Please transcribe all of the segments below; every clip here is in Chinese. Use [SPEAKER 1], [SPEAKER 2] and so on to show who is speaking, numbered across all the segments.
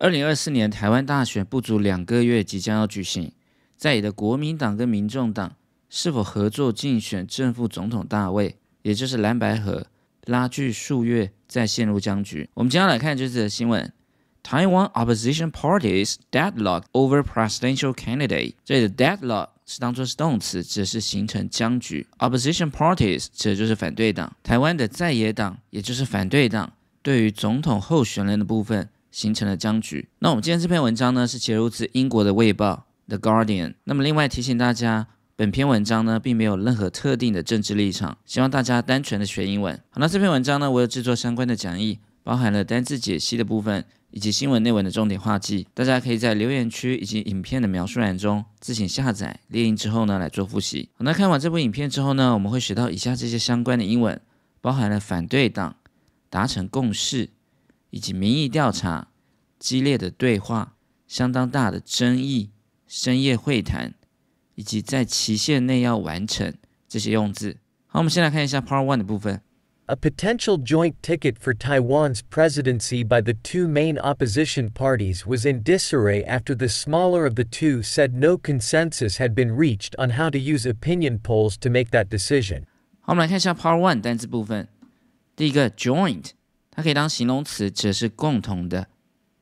[SPEAKER 1] 二零二四年台湾大选不足两个月即将要举行，在野的国民党跟民众党是否合作竞选正副总统大位，也就是蓝白河，拉锯数月再陷入僵局。我们接下来看这次的新闻：Taiwan opposition parties deadlock over presidential candidate。这里的 deadlock 是当做是动词，指的是形成僵局。Opposition parties 指的就是反对党。台湾的在野党，也就是反对党，对于总统候选人的部分。形成了僵局。那我们今天这篇文章呢，是节录自英国的《卫报》The Guardian。那么另外提醒大家，本篇文章呢，并没有任何特定的政治立场，希望大家单纯的学英文。好，那这篇文章呢，我有制作相关的讲义，包含了单字解析的部分，以及新闻内文的重点画记。大家可以在留言区以及影片的描述栏中自行下载列印之后呢，来做复习。好，那看完这部影片之后呢，我们会学到以下这些相关的英文，包含了反对党达成共识。以及民意调查、激烈的对话、相当大的争议、深夜会谈，以及在期限内要完成这些用字。好，我们先来看一下 Part One 的部分。
[SPEAKER 2] A potential joint ticket for Taiwan's presidency by the two main opposition parties was in disarray after the smaller of the two said no consensus had been reached on how to use opinion polls to make that decision.
[SPEAKER 1] 好，我们来看一下 Part One 单词部分。第一个 joint。 它可以当形容词，指的是共同的，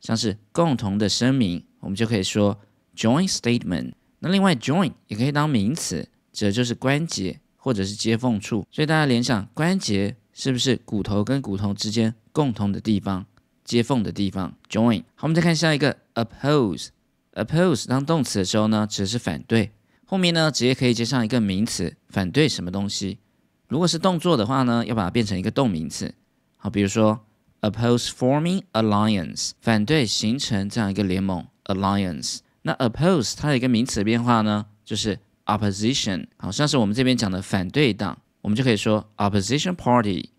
[SPEAKER 1] 像是共同的声明，我们就可以说 joint statement。那另外 joint 也可以当名词，指的就是关节或者是接缝处。所以大家联想，关节是不是骨头跟骨头之间共同的地方，接缝的地方？joint。好，我们再看下一个 oppose。oppose 当动词的时候呢，指的是反对，后面呢直接可以接上一个名词，反对什么东西。如果是动作的话呢，要把它变成一个动名词。好，比如说 oppose forming alliance，反对形成这样一个联盟 alliance。那 oppose 它的一个名词变化呢，就是 opposition。好像是我们这边讲的反对党，我们就可以说 opposition party。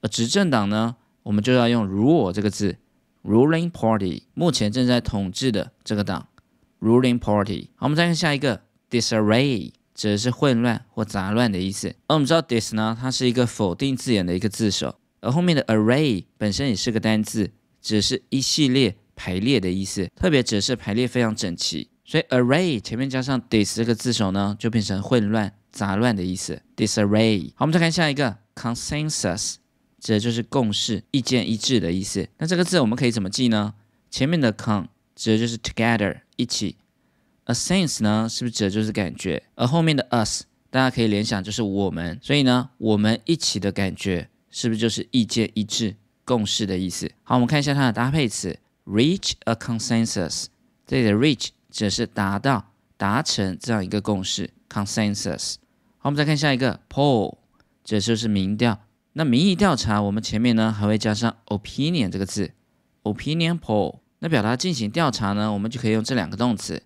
[SPEAKER 1] 而执政党呢，我们就要用 rule 这个字，ruling party，目前正在统治的这个党，ruling party。好，我们再看下一个 disarray，指的是混乱或杂乱的意思。而我们知道 dis 呢，它是一个否定字眼的一个字首。而后面的 array 本身也是个单字，只是一系列排列的意思，特别指的是排列非常整齐。所以 array 前面加上 dis 这个字首呢，就变成混乱、杂乱的意思。disarray。好，我们再看下一个 consensus，指的就是共识、意见一致的意思。那这个字我们可以怎么记呢？前面的 con 指的就是 together 一起，a sense 呢是不是指的就是感觉？而后面的 us 大家可以联想就是我们，所以呢我们一起的感觉。是不是就是意见一致、共识的意思？好，我们看一下它的搭配词，reach a consensus。这里的 reach 指是达到、达成这样一个共识，consensus。好，我们再看下一个 poll，这就是民调。那民意调查，我们前面呢还会加上 opinion 这个字，opinion poll。那表达进行调查呢，我们就可以用这两个动词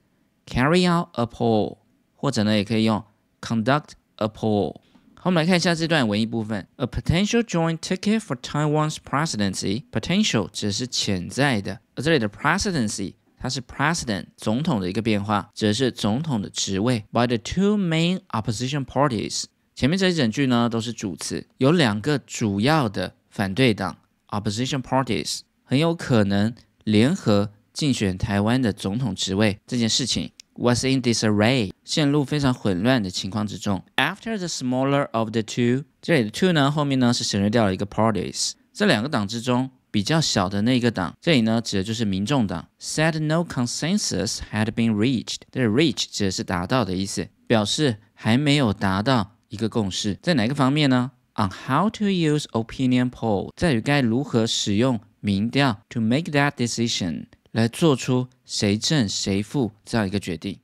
[SPEAKER 1] ，carry out a poll，或者呢也可以用 conduct a poll。好，我们来看一下这段文艺部分。A potential joint ticket for Taiwan's presidency. Potential 指的是潜在的，而这里的 presidency 它是 president 总统的一个变化，指的是总统的职位。By the two main opposition parties，前面这一整句呢都是主词，有两个主要的反对党 opposition parties 很有可能联合竞选台湾的总统职位这件事情。was in disarray，陷入非常混乱的情况之中。After the smaller of the two，这里的 two 呢，后面呢是省略掉了一个 parties。这两个党之中比较小的那个党，这里呢指的就是民众党。Said no consensus had been reached，这 reach 指的是达到的意思，表示还没有达到一个共识。在哪个方面呢？On how to use opinion poll，在于该如何使用民调 to make that decision。 来做出谁正谁负这样一个决定。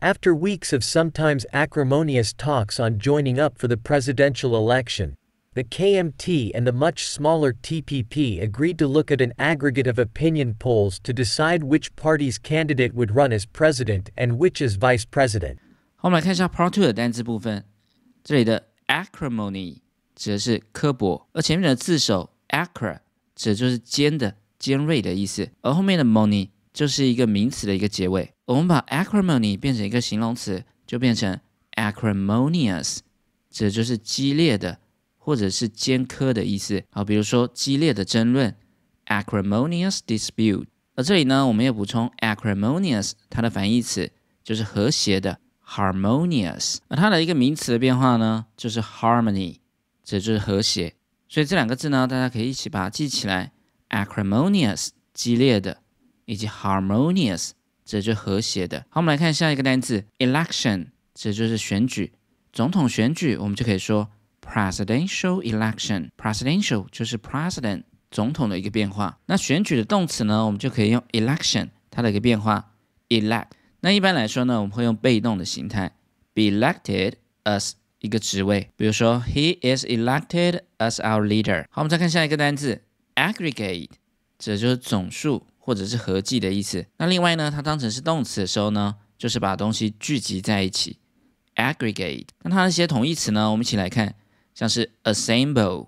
[SPEAKER 2] After weeks of sometimes acrimonious talks on joining up for the presidential election, the KMT and the much smaller TPP agreed to look at an aggregate of opinion polls to decide which party's candidate would run as president and which as vice president.
[SPEAKER 1] 好，我们来看一下 Part Two 的单词部分。这里的 acrimony 指的是刻薄，而前面的字首 acre 指的就是尖的。 尖锐的意思，而后面的 money 就是一个名词的一个结尾。我们把 acrimony 变成一个形容词，就变成 acrimonious，指的就是激烈的或者是尖刻的意思。好，比如说激烈的争论，acrimonious dispute。而这里呢，我们也补充 acrimonious，它的反义词就是和谐的 harmonious，而它的一个名词的变化呢，就是 harmony，这就是和谐。所以这两个字呢，大家可以一起把它记起来：acrimonious，激烈的，以及 harmonious，这就和谐的。好，我们来看下一个单词 election，这就是选举，总统选举，我们就可以说 presidential election。presidential 就是 president 总统的一个变化。那选举的动词呢，我们就可以用 election，它的一个变化 elect。那一般来说呢，我们会用被动的形态，be elected as 一个职位，比如说 He is elected as our leader。好，我们再看下一个单词 aggregate，这就是总数或者是合计的意思。那另外呢，它当成是动词的时候呢，就是把东西聚集在一起，aggregate。那它那些同义词呢，我们一起来看，像是 assemble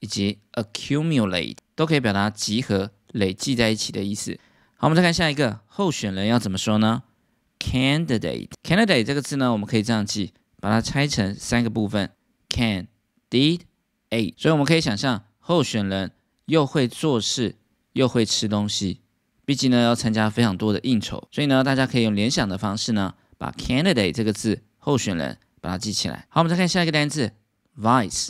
[SPEAKER 1] 以及 accumulate 都可以表达集合、累计在一起的意思。好，我们再看下一个候选人要怎么说呢？Candidate, candidate 这个字呢，我们可以这样记，把它拆成三个部分：can, did, ate。所以我们可以想象，候选人又会做事，又会吃东西。毕竟呢，要参加非常多的应酬，所以呢，大家可以用联想的方式呢，把 candidate 这个字，候选人，把它记起来。好，我们再看下一个单词：vice。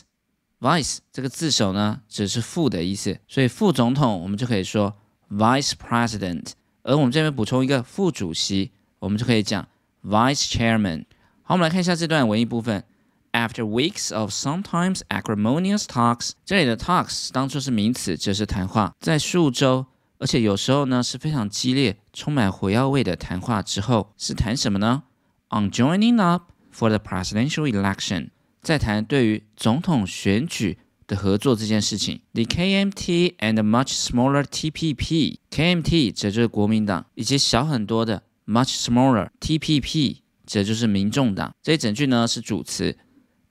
[SPEAKER 1] vice 这个字首呢，只是副的意思，所以副总统我们就可以说 vice president。而我们这边补充一个副主席。我们就可以讲 vice chairman。好，我们来看一下这段文艺部分。After weeks of sometimes acrimonious talks，这里的 talks 当做是名词，指的是谈话。在数周，而且有时候呢是非常激烈、充满火药味的谈话之后，是谈什么呢？On joining up for the presidential election，在谈对于总统选举的合作这件事情。The KMT and much smaller TPP，KMT 指就是国民党，以及小很多的。much smaller TPP，这就是民众党。这一整句呢是主词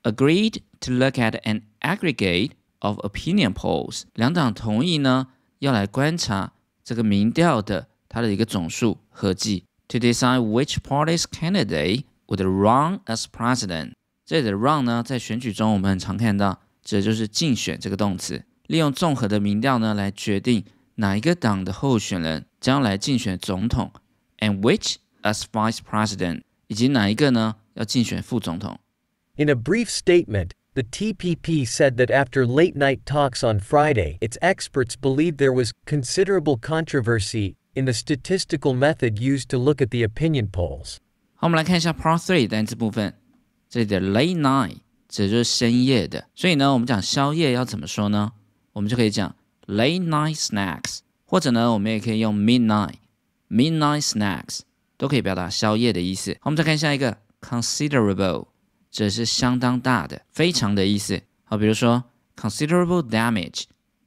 [SPEAKER 1] ，agreed to look at an aggregate of opinion polls。两党同意呢要来观察这个民调的它的一个总数合计，to decide which party's candidate would run as president。这里的 run 呢在选举中我们很常看到，这就是竞选这个动词，利用综合的民调呢来决定哪一个党的候选人将来竞选总统。and which as vice president，以及哪一个呢要竞选副总统。
[SPEAKER 2] In a brief statement, the TPP said that after late night talks on Friday, its experts believed there was considerable controversy in the statistical method used to look at the opinion polls.
[SPEAKER 1] 好，我们来看一下 Part Three 单词部分。这里的 late night 指就是深夜的，所以呢，我们讲宵夜要怎么说呢？我们就可以讲 late night snacks，或者呢，我们也可以用 midnight。midnight snacks 都可以表达宵夜的意思。好，我们再看下一个 considerable， 这是相当大的、非常的意思。好，比如说 considerable damage，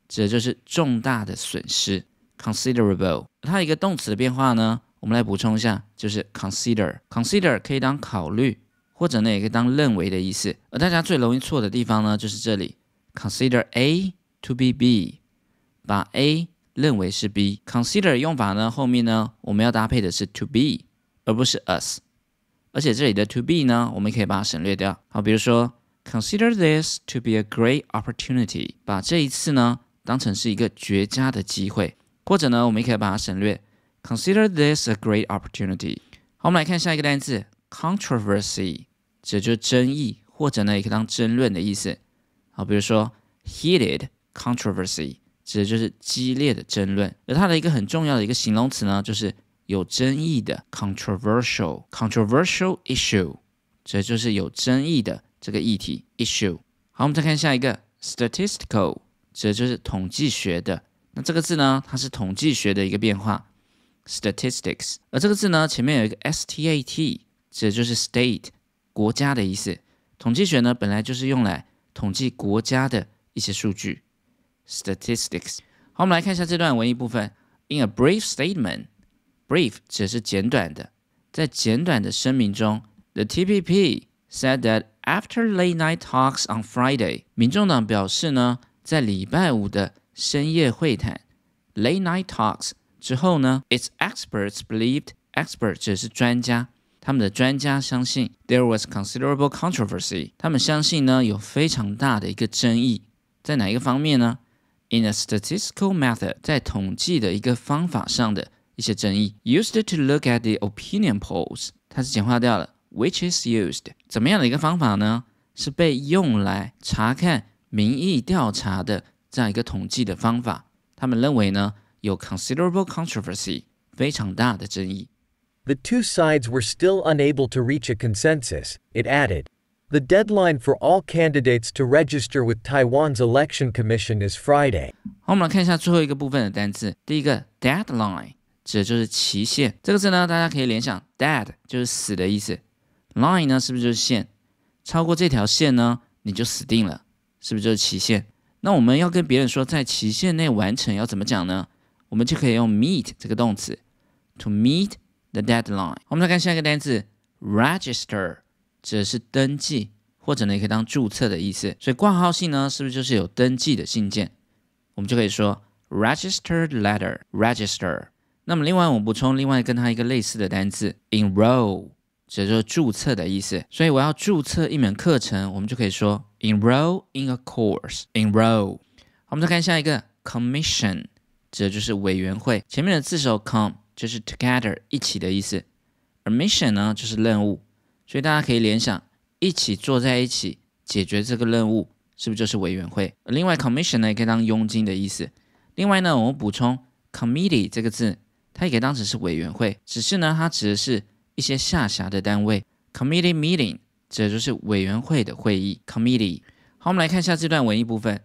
[SPEAKER 1] 指的就是重大的损失。considerable 它一个动词的变化呢，我们来补充一下，就是 consider。consider 可以当考虑，或者呢也可以当认为的意思。而大家最容易错的地方呢，就是这里 consider A to be B，把 A 认为是 B。Consider 用法呢，后面呢我们要搭配的是 to be，而不是 us。而且这里的 to be 呢，我们也可以把它省略掉。好，比如说 Consider this to be a great opportunity，把这一次呢当成是一个绝佳的机会。或者呢，我们也可以把它省略，Consider this a great opportunity。好，我们来看下一个单词 controversy，这就是争议，或者呢也可以当争论的意思。好，比如说 heated controversy。指的就是激烈的争论，而它的一个很重要的一个形容词呢，就是有争议的 （controversial）。controversial issue，这就是有争议的这个议题 issue。好，我们再看下一个 statistical，指的就是统计学的。那这个字呢，它是统计学的一个变化 statistics。而这个字呢，前面有一个 stat，指的就是 state 国家的意思。统计学呢，本来就是用来统计国家的一些数据。statistics。好，我们来看一下这段文艺部分。In a brief statement, brief 指的是简短的，在简短的声明中，the TPP said that after late night talks on Friday，民众党表示呢，在礼拜五的深夜会谈 late night talks 之后呢，its experts believed expert 指的是专家，他们的专家相信 there was considerable controversy，他们相信呢有非常大的一个争议，在哪一个方面呢？in a statistical method，在统计的一个方法上的一些争议。Used to look at the opinion polls，它是简化掉了。Which is used，怎么样的一个方法呢？是被用来查看民意调查的这样一个统计的方法。他们认为呢，有 considerable controversy，非常大的争议。
[SPEAKER 2] The two sides were still unable to reach a consensus, it added. The deadline for all candidates to register with Taiwan's election commission is Friday.
[SPEAKER 1] 好，我们来看一下最后一个部分的单词。第一个 deadline 指的就是期限。这个字呢，大家可以联想 dead 就是死的意思，line 呢是不是就是线？超过这条线呢，你就死定了，是不是就是期限？那我们要跟别人说在期限内完成，要怎么讲呢？我们就可以用 meet 这个动词，to meet the deadline。我们来看下一个单词 register。指的是登记，或者呢也可以当注册的意思。所以挂号信呢，是不是就是有登记的信件？我们就可以说 registered letter，register。那么另外我补充另外跟它一个类似的单词 enroll，指的就是注册的意思。所以我要注册一门课程，我们就可以说 enroll in a course，enroll。我们再看下一个 commission，指的就是委员会。前面的字首 com 就是 together 一起的意思，而 mission 呢就是任务。所以大家可以联想，一起坐在一起解决这个任务，是不是就是委员会？另外，commission 呢也可以当佣金的意思。另外呢，我们补充 committee 这个字，它也可以当成是委员会，只是呢，它指的是一些下辖的单位。committee meeting 指的就是委员会的会议。committee。好，我们来看一下这段文艺部分。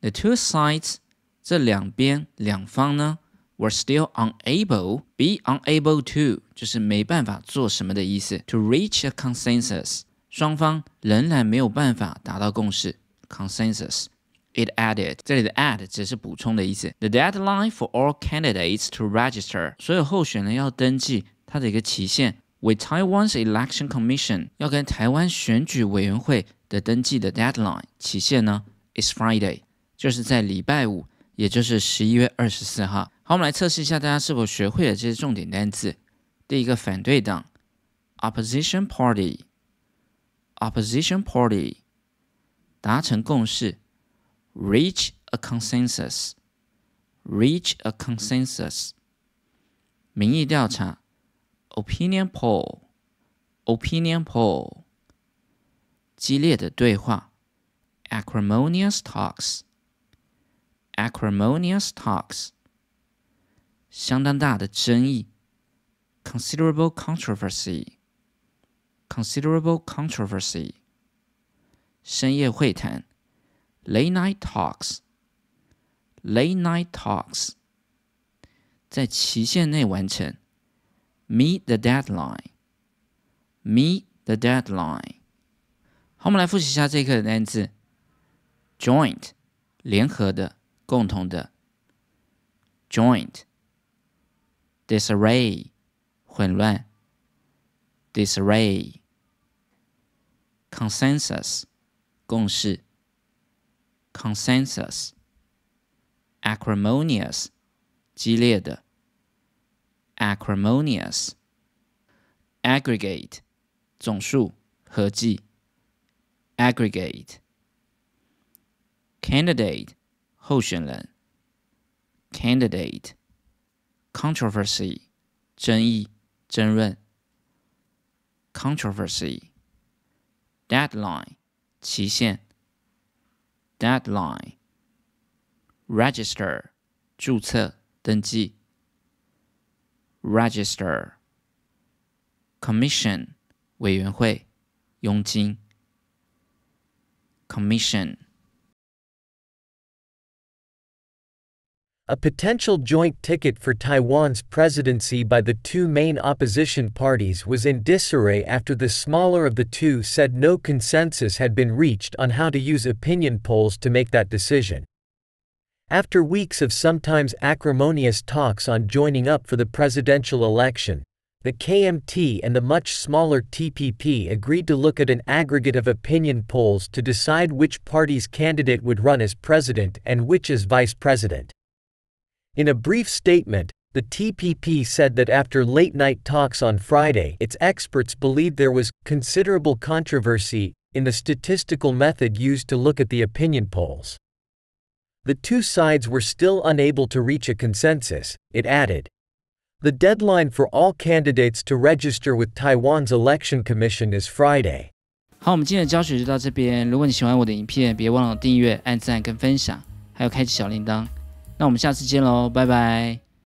[SPEAKER 1] The two sides，这两边两方呢？were still unable, be unable to 就是没办法做什么的意思。To reach a consensus，双方仍然没有办法达到共识。Consensus。It added，这里的 add 只是补充的意思。The deadline for all candidates to register，所有候选人要登记，它的一个期限。With Taiwan's election commission，要跟台湾选举委员会的登记的 deadline 期限呢，is Friday，就是在礼拜五，也就是十一月二十四号。好，我们来测试一下大家是否学会了这些重点单词。第一个，反对党，opposition party，opposition party，达成共识 ，reach a consensus，reach a consensus，民意调查，opinion poll，opinion poll，激烈的对话，acrimonious talks，acrimonious talks。相当大的争议，considerable controversy，considerable controversy，深夜会谈 ，late night talks，late night talks，在期限内完成，meet the deadline，meet the deadline。好，我们来复习一下这一课的单词，joint，联合的，共同的，joint。disarray 混乱，disarray consensus 共识 ，consensus acrimonious 激烈的，acrimonious aggregate 总数合计，aggregate candidate 候选人，candidate controversy 争议、争论；controversy deadline 期限 ；deadline register 注册、登记；register commission 委员会、佣金；commission
[SPEAKER 2] A potential joint ticket for Taiwan's presidency by the two main opposition parties was in disarray after the smaller of the two said no consensus had been reached on how to use opinion polls to make that decision. After weeks of sometimes acrimonious talks on joining up for the presidential election, the KMT and the much smaller TPP agreed to look at an aggregate of opinion polls to decide which party's candidate would run as president and which as vice president. In a brief statement, the TPP said that after late night talks on Friday, its experts believed there was considerable controversy in the statistical method used to look at the opinion polls. The two sides were still unable to reach a consensus, it added. The deadline for all candidates to register with Taiwan's election commission is Friday.
[SPEAKER 1] 好，我们今天的教学就到这边。如果你喜欢我的影片，别忘了订阅、按赞跟分享，还有开启小铃铛。 那我们下次见喽，拜拜。